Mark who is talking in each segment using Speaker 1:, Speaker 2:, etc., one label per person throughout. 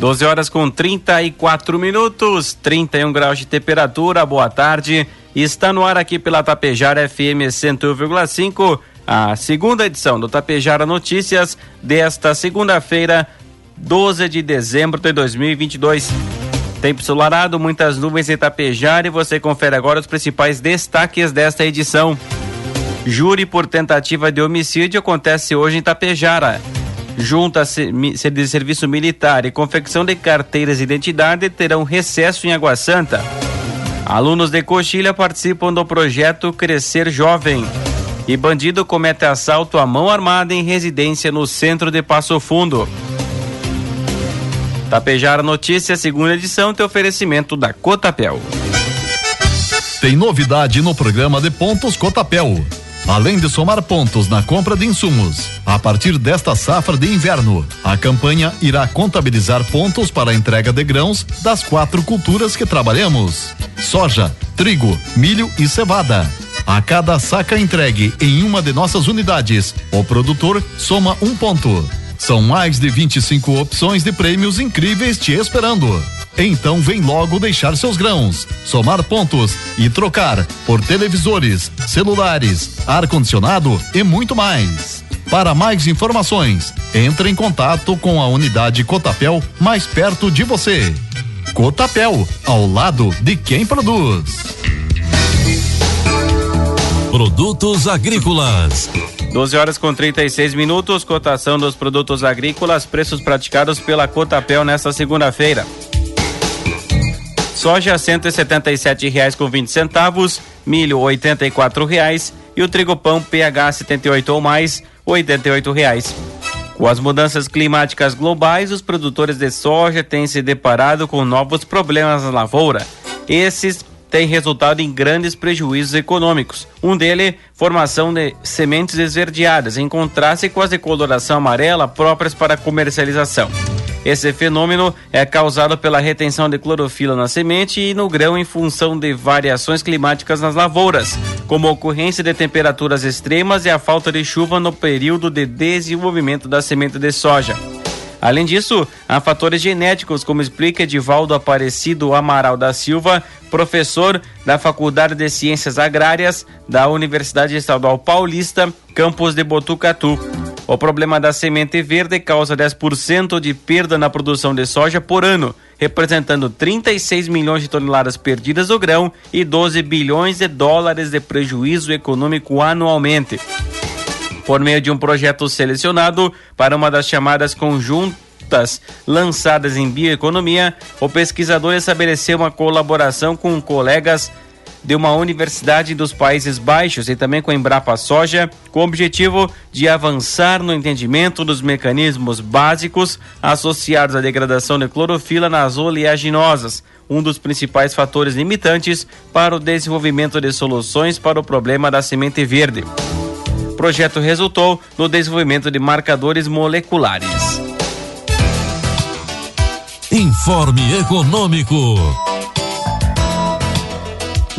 Speaker 1: Doze horas com 34 minutos, 31 graus de temperatura. Boa tarde. Está no ar aqui pela Tapejara FM 101,5, a segunda edição do Tapejara Notícias desta segunda-feira, 12 de dezembro de 2022. Tempo solarado, muitas nuvens em Tapejara e você confere agora os principais destaques desta edição. Júri por tentativa de homicídio acontece hoje em Tapejara. Junta de Serviço Militar e confecção de carteiras de identidade terão recesso em Água Santa. Alunos de Coxilha participam do projeto Crescer Jovem. E bandido comete assalto à mão armada em residência no centro de Passo Fundo. Tapejara Notícias, segunda edição, tem oferecimento da Cotapel.
Speaker 2: Tem novidade no programa de pontos Cotapel. Além de somar pontos na compra de insumos, a partir desta safra de inverno, a campanha irá contabilizar pontos para a entrega de grãos das quatro culturas que trabalhamos: soja, trigo, milho e cevada. A cada saca entregue em uma de nossas unidades, o produtor soma um ponto. São mais de 25 opções de prêmios incríveis te esperando. Então vem logo deixar seus grãos, somar pontos e trocar por televisores, celulares, ar-condicionado e muito mais. Para mais informações, entre em contato com a unidade Cotapel mais perto de você. Cotapel, ao lado de quem produz.
Speaker 3: Produtos agrícolas.
Speaker 1: 12 horas com 36 minutos, cotação dos produtos agrícolas, preços praticados pela Cotapel nesta segunda-feira. Soja vinte centavos, milho oitenta quatro reais e o trigo pão PH 78 ou mais oito reais. Com as mudanças climáticas globais, os produtores de soja têm se deparado com novos problemas na lavoura. Esses têm resultado em grandes prejuízos econômicos. Um deles, formação de sementes esverdeadas, em contraste com as de coloração amarela próprias para comercialização. Esse fenômeno é causado pela retenção de clorofila na semente e no grão em função de variações climáticas nas lavouras, como ocorrência de temperaturas extremas e a falta de chuva no período de desenvolvimento da semente de soja. Além disso, há fatores genéticos, como explica Edivaldo Aparecido Amaral da Silva, professor da Faculdade de Ciências Agrárias da Universidade Estadual Paulista, campus de Botucatu. O problema da semente verde causa 10% de perda na produção de soja por ano, representando 36 milhões de toneladas perdidas do grão e 12 bilhões de dólares de prejuízo econômico anualmente. Por meio de um projeto selecionado para uma das chamadas conjuntas lançadas em bioeconomia, o pesquisador estabeleceu uma colaboração com colegas de uma universidade dos Países Baixos e também com a Embrapa Soja, com o objetivo de avançar no entendimento dos mecanismos básicos associados à degradação de clorofila nas oleaginosas, um dos principais fatores limitantes para o desenvolvimento de soluções para o problema da semente verde. O projeto resultou no desenvolvimento de marcadores moleculares.
Speaker 3: Informe Econômico.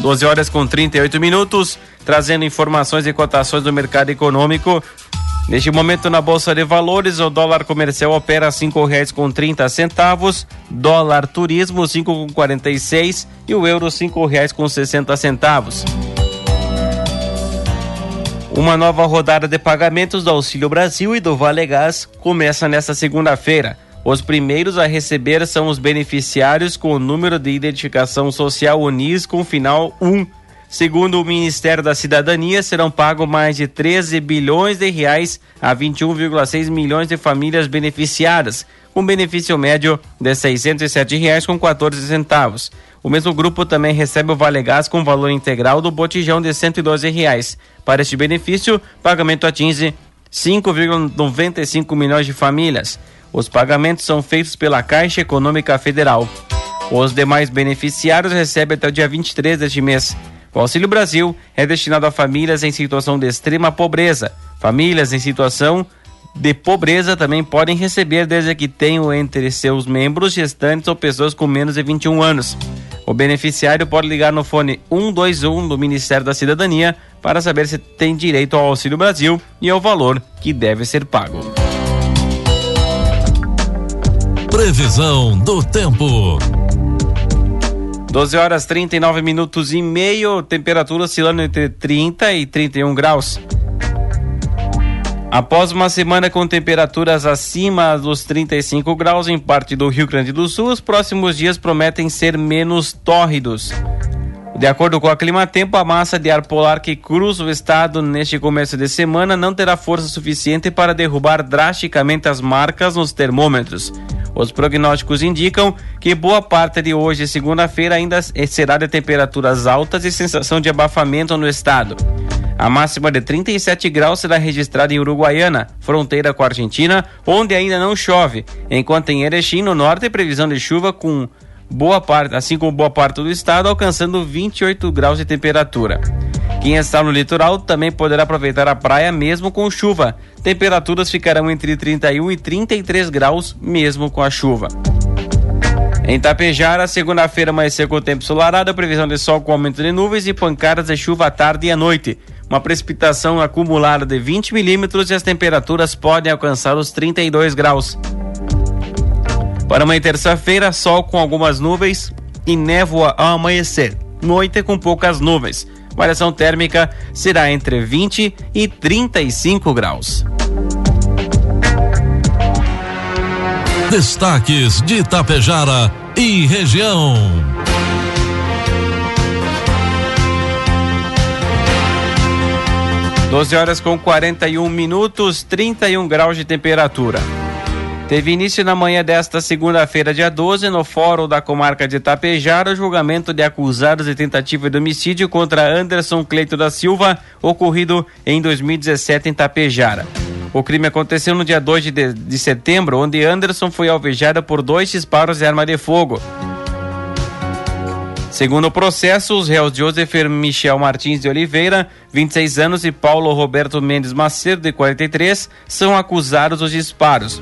Speaker 1: 12 horas com 38 minutos, trazendo informações e cotações do mercado econômico. Neste momento na Bolsa de Valores, o dólar comercial opera cinco reais com trinta centavos, dólar turismo cinco com quarenta e o euro cinco reais com sessenta centavos. Uma nova rodada de pagamentos do Auxílio Brasil e do Vale Gás começa nesta segunda-feira. Os primeiros a receber são os beneficiários com o número de identificação social UNIS com final 1. Segundo o Ministério da Cidadania, serão pagos mais de 13 bilhões de reais a 21,6 milhões de famílias beneficiadas, com benefício médio de 607 reais com 14 centavos. O mesmo grupo também recebe o Vale Gás com valor integral do botijão de 112 reais. Para este benefício, o pagamento atinge 5,95 milhões de famílias. Os pagamentos são feitos pela Caixa Econômica Federal. Os demais beneficiários recebem até o dia 23 deste mês. O Auxílio Brasil é destinado a famílias em situação de extrema pobreza. Famílias em situação de pobreza também podem receber desde que tenham entre seus membros gestantes ou pessoas com menos de 21 anos. O beneficiário pode ligar no fone 121 do Ministério da Cidadania para saber se tem direito ao Auxílio Brasil e ao valor que deve ser pago.
Speaker 3: Previsão do tempo.
Speaker 1: 12 horas 39 minutos e meio, temperatura oscilando entre 30 e 31 graus. Após uma semana com temperaturas acima dos 35 graus em parte do Rio Grande do Sul, os próximos dias prometem ser menos tórridos. De acordo com a Climatempo, a massa de ar polar que cruza o estado neste começo de semana não terá força suficiente para derrubar drasticamente as marcas nos termômetros. Os prognósticos indicam que boa parte de hoje, segunda-feira, ainda será de temperaturas altas e sensação de abafamento no estado. A máxima de 37 graus será registrada em Uruguaiana, fronteira com a Argentina, onde ainda não chove, enquanto em Erechim, no norte, previsão de chuva com boa parte, assim como boa parte do estado, alcançando 28 graus de temperatura. Quem está no litoral também poderá aproveitar a praia mesmo com chuva. Temperaturas ficarão entre 31 e 33 graus mesmo com a chuva. Em Tapejara, segunda-feira amanheceu com o tempo solarado, previsão de sol com aumento de nuvens e pancadas de chuva à tarde e à noite uma precipitação acumulada de 20 milímetros e as temperaturas podem alcançar os 32 graus. Para amanhã terça-feira, sol com algumas nuvens e névoa ao amanhecer. Noite com poucas nuvens. Variação térmica será entre 20 e 35 graus.
Speaker 3: Destaques de Itapejara e região.
Speaker 1: 12 horas com 41 minutos, 31 graus de temperatura. Teve início na manhã desta segunda-feira, dia 12, no Fórum da Comarca de Itapejara, o julgamento de acusados de tentativa de homicídio contra Anderson Cleito da Silva, ocorrido em 2017 em Itapejara. O crime aconteceu no dia 2 de, de setembro, onde Anderson foi alvejado por dois disparos de arma de fogo. Segundo o processo, os réus Joseph Michel Martins de Oliveira, 26 anos, e Paulo Roberto Mendes Macedo, de 43, são acusados dos disparos.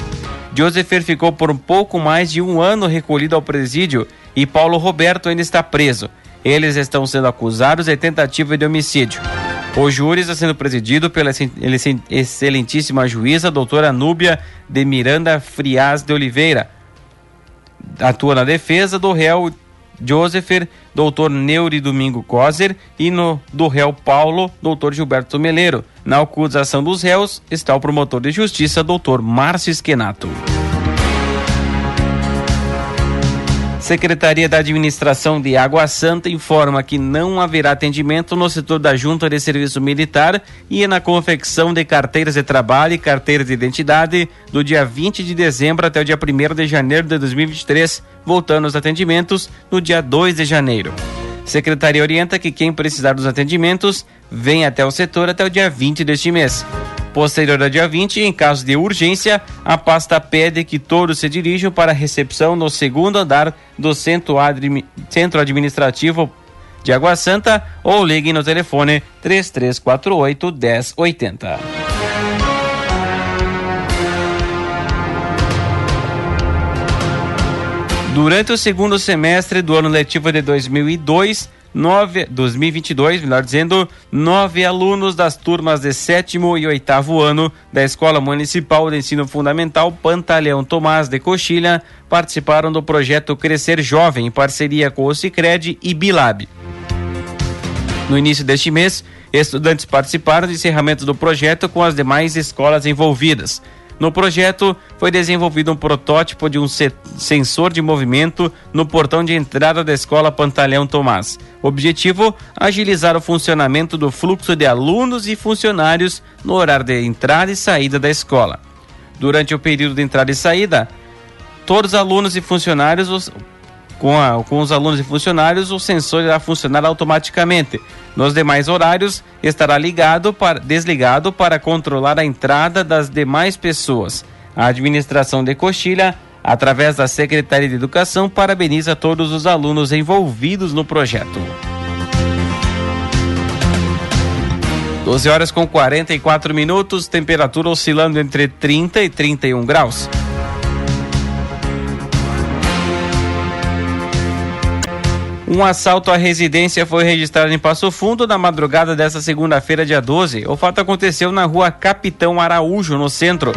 Speaker 1: Joseph ficou por um pouco mais de um ano recolhido ao presídio e Paulo Roberto ainda está preso. Eles estão sendo acusados de tentativa de homicídio. O júri está sendo presidido pela excelentíssima juíza doutora Núbia de Miranda Frias de Oliveira. Atua na defesa do réu Josepher, doutor Neuri Domingo Coser e no do réu Paulo, doutor Gilberto Meleiro. Na acusação dos réus está o promotor de justiça, doutor Márcio Esquenato. Secretaria da Administração de Água Santa informa que não haverá atendimento no setor da Junta de Serviço Militar e na confecção de carteiras de trabalho e carteiras de identidade do dia 20 de dezembro até o dia 1 de janeiro de 2023, voltando os atendimentos no dia 2 de janeiro. Secretaria orienta que quem precisar dos atendimentos venha até o setor até o dia 20 deste mês. Posterior ao dia 20, em caso de urgência, a pasta pede que todos se dirijam para a recepção no segundo andar do centro, centro administrativo de Água Santa ou liguem no telefone 3348 1080. Durante o segundo semestre do ano letivo de 2002, nove, 2022, melhor dizendo, nove alunos das turmas de sétimo e oitavo ano da Escola Municipal de Ensino Fundamental Pantaleão Tomás de Coxilha participaram do projeto Crescer Jovem em parceria com o Cicred e Bilab. No início deste mês, estudantes participaram do encerramento do projeto com as demais escolas envolvidas. No projeto, foi desenvolvido um protótipo de um sensor de movimento no portão de entrada da escola Pantaleão Tomás. Objetivo: agilizar o funcionamento do fluxo de alunos e funcionários no horário de entrada e saída da escola. Durante o período de entrada e saída, todos os alunos e funcionários com, a, com os alunos e funcionários, o sensor irá funcionar automaticamente. Nos demais horários, estará ligado para, desligado para controlar a entrada das demais pessoas. A administração de Coxilha através da Secretaria de Educação, parabeniza todos os alunos envolvidos no projeto. 12 horas com 44 minutos, temperatura oscilando entre 30 e 31 graus. Um assalto à residência foi registrado em Passo Fundo na madrugada desta segunda-feira, dia 12. O fato aconteceu na rua Capitão Araújo, no centro.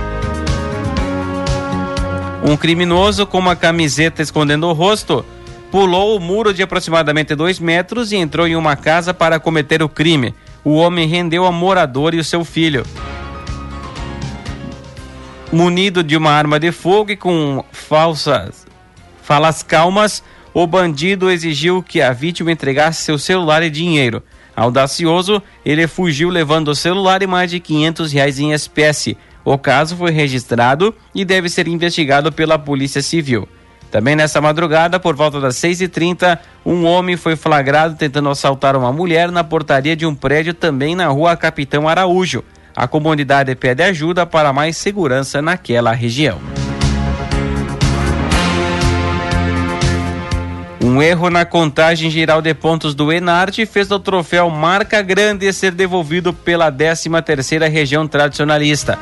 Speaker 1: Um criminoso com uma camiseta escondendo o rosto pulou o muro de aproximadamente dois metros e entrou em uma casa para cometer o crime. O homem rendeu a morador e o seu filho. Munido de uma arma de fogo e com falsas falas calmas, o bandido exigiu que a vítima entregasse seu celular e dinheiro. Audacioso, ele fugiu levando o celular e mais de 500 reais em espécie. O caso foi registrado e deve ser investigado pela Polícia Civil. Também nessa madrugada, por volta das 6h30, um homem foi flagrado tentando assaltar uma mulher na portaria de um prédio também na rua Capitão Araújo. A comunidade pede ajuda para mais segurança naquela região. Um erro na contagem geral de pontos do Enarte fez o troféu Marca Grande ser devolvido pela 13ª região tradicionalista.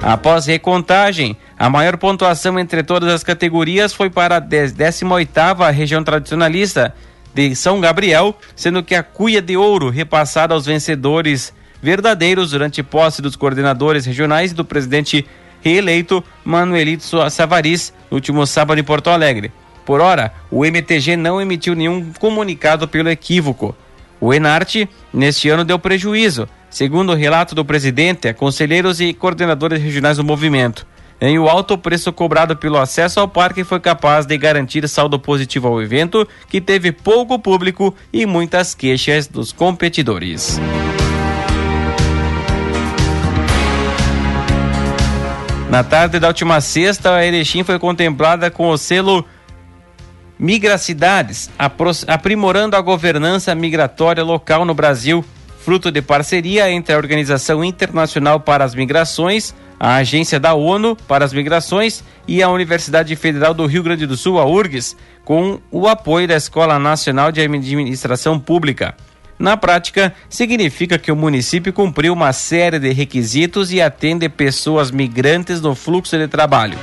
Speaker 1: Após recontagem, a maior pontuação entre todas as categorias foi para a 18ª região tradicionalista de São Gabriel, sendo que a cuia de ouro repassada aos vencedores verdadeiros durante posse dos coordenadores regionais e do presidente reeleito Manuelito Savaris no último sábado em Porto Alegre. Por hora, o MTG não emitiu nenhum comunicado pelo equívoco. O Enarte, neste ano, deu prejuízo, segundo o relato do presidente, conselheiros e coordenadores regionais do movimento. Em o alto preço cobrado pelo acesso ao parque foi capaz de garantir saldo positivo ao evento, que teve pouco público e muitas queixas dos competidores. Na tarde da última sexta, a Erechim foi contemplada com o selo Migracidades, aprimorando a governança migratória local no Brasil, fruto de parceria entre a Organização Internacional para as Migrações, a Agência da ONU para as Migrações e a Universidade Federal do Rio Grande do Sul, a URGS, com o apoio da Escola Nacional de Administração Pública. Na prática, significa que o município cumpriu uma série de requisitos e atende pessoas migrantes no fluxo de trabalho.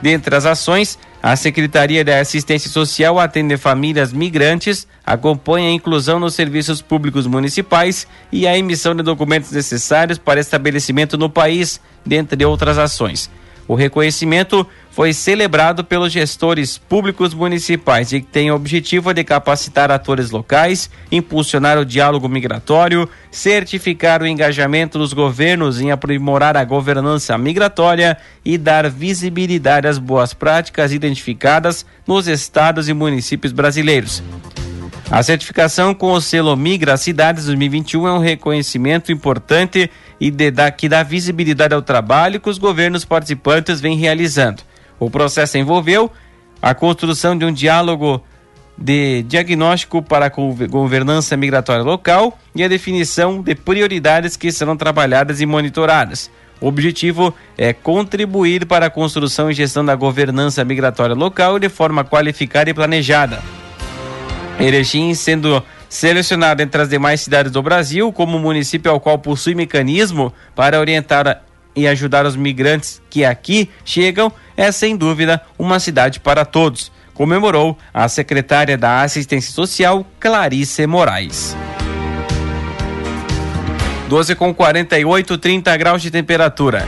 Speaker 1: Dentre as ações, a Secretaria da Assistência Social atende famílias migrantes, acompanha a inclusão nos serviços públicos municipais e a emissão de documentos necessários para estabelecimento no país, dentre outras ações. O reconhecimento foi celebrado pelos gestores públicos municipais e tem o objetivo de capacitar atores locais, impulsionar o diálogo migratório, certificar o engajamento dos governos em aprimorar a governança migratória e dar visibilidade às boas práticas identificadas nos estados e municípios brasileiros. A certificação com o selo Migra Cidades 2021 é um reconhecimento importante e de, da, que dá visibilidade ao trabalho que os governos participantes vêm realizando. O processo envolveu a construção de um diálogo de diagnóstico para a governança migratória local e a definição de prioridades que serão trabalhadas e monitoradas. O objetivo é contribuir para a construção e gestão da governança migratória local de forma qualificada e planejada. Erechim sendo selecionado entre as demais cidades do Brasil como município ao qual possui mecanismo para orientar e ajudar os migrantes que aqui chegam, é sem dúvida uma cidade para todos, comemorou a secretária da Assistência Social, Clarice Moraes. 12 com 48, 30 graus de temperatura.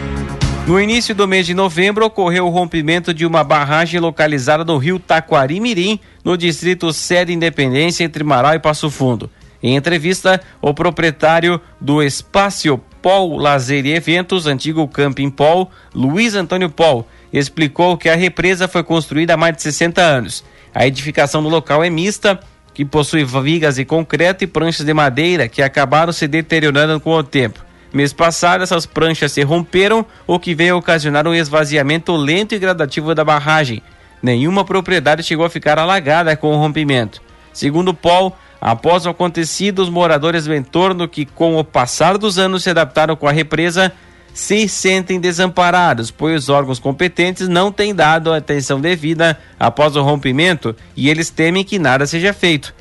Speaker 1: No início do mês de novembro, ocorreu o rompimento de uma barragem localizada no rio Taquari-Mirim, no distrito Sede Independência, entre Marau e Passo Fundo. Em entrevista, o proprietário do Espaço Pol Lazer e Eventos, antigo Camping Pol, Luiz Antônio Pol, explicou que a represa foi construída há mais de 60 anos. A edificação do local é mista, que possui vigas de concreto e pranchas de madeira que acabaram se deteriorando com o tempo. Mês passado, essas pranchas se romperam, o que veio ocasionar um esvaziamento lento e gradativo da barragem. Nenhuma propriedade chegou a ficar alagada com o rompimento. Segundo Paul, após o acontecido, os moradores do entorno que, com o passar dos anos, se adaptaram com a represa, se sentem desamparados, pois os órgãos competentes não têm dado a atenção devida após o rompimento e eles temem que nada seja feito.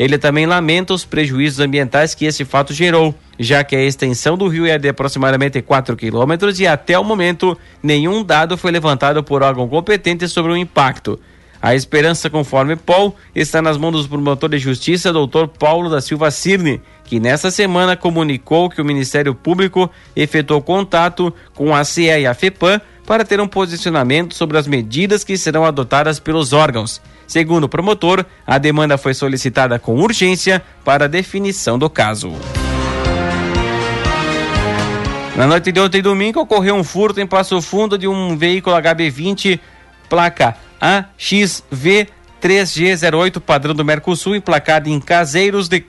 Speaker 1: Ele também lamenta os prejuízos ambientais que esse fato gerou, já que a extensão do rio é de aproximadamente 4 quilômetros e até o momento nenhum dado foi levantado por órgão competente sobre o impacto. A esperança, conforme Paul, está nas mãos do promotor de justiça, doutor Paulo da Silva Cirne, que nesta semana comunicou que o Ministério Público efetuou contato com a CE e a FEPAM para ter um posicionamento sobre as medidas que serão adotadas pelos órgãos. Segundo o promotor, a demanda foi solicitada com urgência para definição do caso. Na noite de ontem domingo ocorreu um furto em Passo Fundo de um veículo HB20 placa AXV 3G08 padrão do Mercosul, emplacado em Caseiros, de,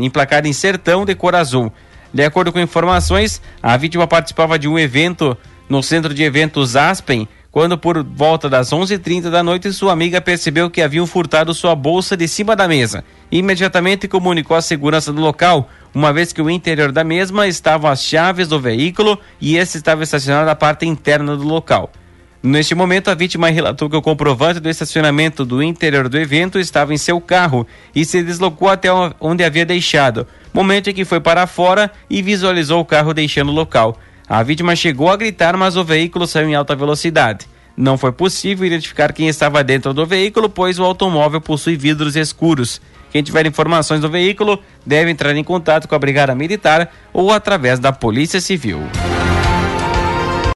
Speaker 1: emplacado em Sertão de cor azul. De acordo com informações, a vítima participava de um evento no centro de eventos Aspen, quando por volta das 11h30 da noite sua amiga percebeu que haviam furtado sua bolsa de cima da mesa. Imediatamente comunicou à segurança do local, uma vez que o interior da mesma estavam as chaves do veículo e esse estava estacionado na parte interna do local. Neste momento, a vítima relatou que o comprovante do estacionamento do interior do evento estava em seu carro e se deslocou até onde havia deixado, momento em que foi para fora e visualizou o carro deixando o local. A vítima chegou a gritar, mas o veículo saiu em alta velocidade. Não foi possível identificar quem estava dentro do veículo, pois o automóvel possui vidros escuros. Quem tiver informações do veículo deve entrar em contato com a Brigada Militar ou através da Polícia Civil.